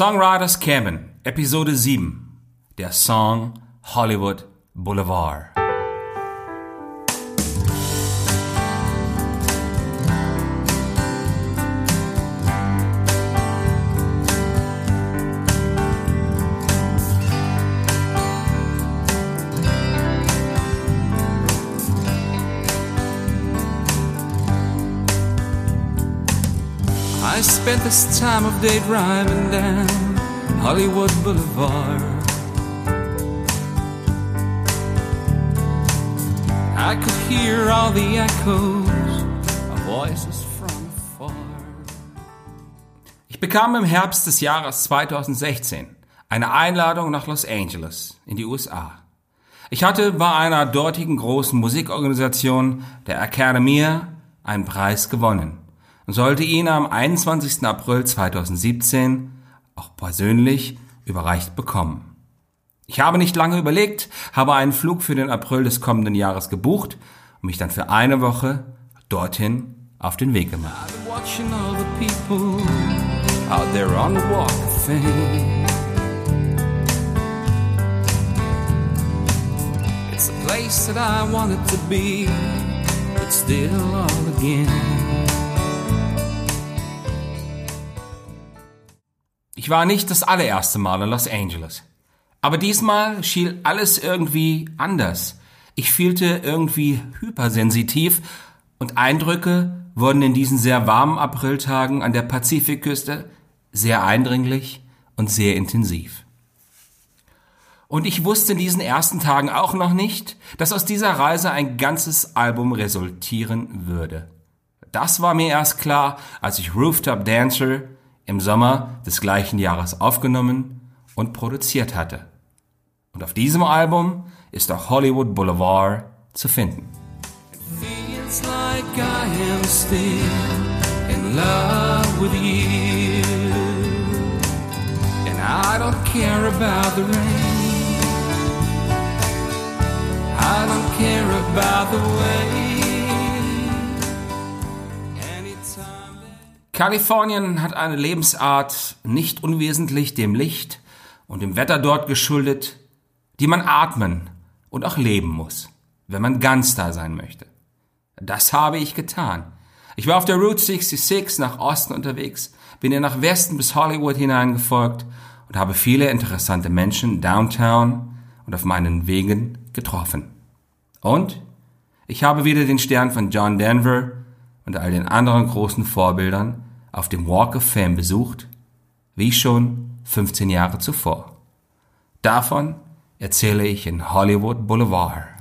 Songwriters Cabin, Episode 7. Der Song Hollywood Boulevard. Spent this time of day driving down Hollywood Boulevard. I could hear all the echoes of voices from afar. Ich bekam im Herbst des Jahres 2016 eine Einladung nach Los Angeles in die USA. Ich hatte bei einer dortigen großen Musikorganisation, der Academia, einen Preis gewonnen und sollte ihn am 21. April 2017 auch persönlich überreicht bekommen. Ich habe nicht lange überlegt, habe einen Flug für den April des kommenden Jahres gebucht und mich dann für eine Woche dorthin auf den Weg gemacht. It's a place that I wanted to be, but still all again. Ich war nicht das allererste Mal in Los Angeles. Aber diesmal schien alles irgendwie anders. Ich fühlte irgendwie hypersensitiv und Eindrücke wurden in diesen sehr warmen Apriltagen an der Pazifikküste sehr eindringlich und sehr intensiv. Und ich wusste in diesen ersten Tagen auch noch nicht, dass aus dieser Reise ein ganzes Album resultieren würde. Das war mir erst klar, als ich Rooftop Dancer im Sommer des gleichen Jahres aufgenommen und produziert hatte. Und auf diesem Album ist auch Hollywood Boulevard zu finden. I don't care about the way. Kalifornien hat eine Lebensart nicht unwesentlich dem Licht und dem Wetter dort geschuldet, die man atmen und auch leben muss, wenn man ganz da sein möchte. Das habe ich getan. Ich war auf der Route 66 nach Osten unterwegs, bin ihr nach Westen bis Hollywood hineingefolgt und habe viele interessante Menschen downtown und auf meinen Wegen getroffen. Und ich habe wieder den Stern von John Denver und all den anderen großen Vorbildern auf dem Walk of Fame besucht, wie schon 15 Jahre zuvor. Davon erzähle ich in Hollywood Boulevard.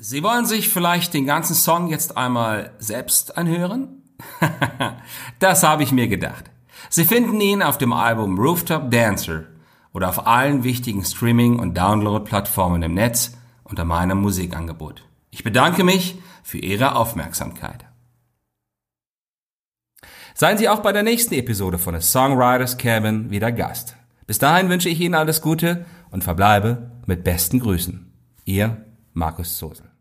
Sie wollen sich vielleicht den ganzen Song jetzt einmal selbst anhören? das habe ich mir gedacht. Sie finden ihn auf dem Album Rooftop Dancer oder auf allen wichtigen Streaming- und Download-Plattformen im Netz unter meinem Musikangebot. Ich bedanke mich für Ihre Aufmerksamkeit. Seien Sie auch bei der nächsten Episode von The Songwriters Cabin wieder Gast. Bis dahin wünsche ich Ihnen alles Gute und verbleibe mit besten Grüßen. Ihr Markus Sosel.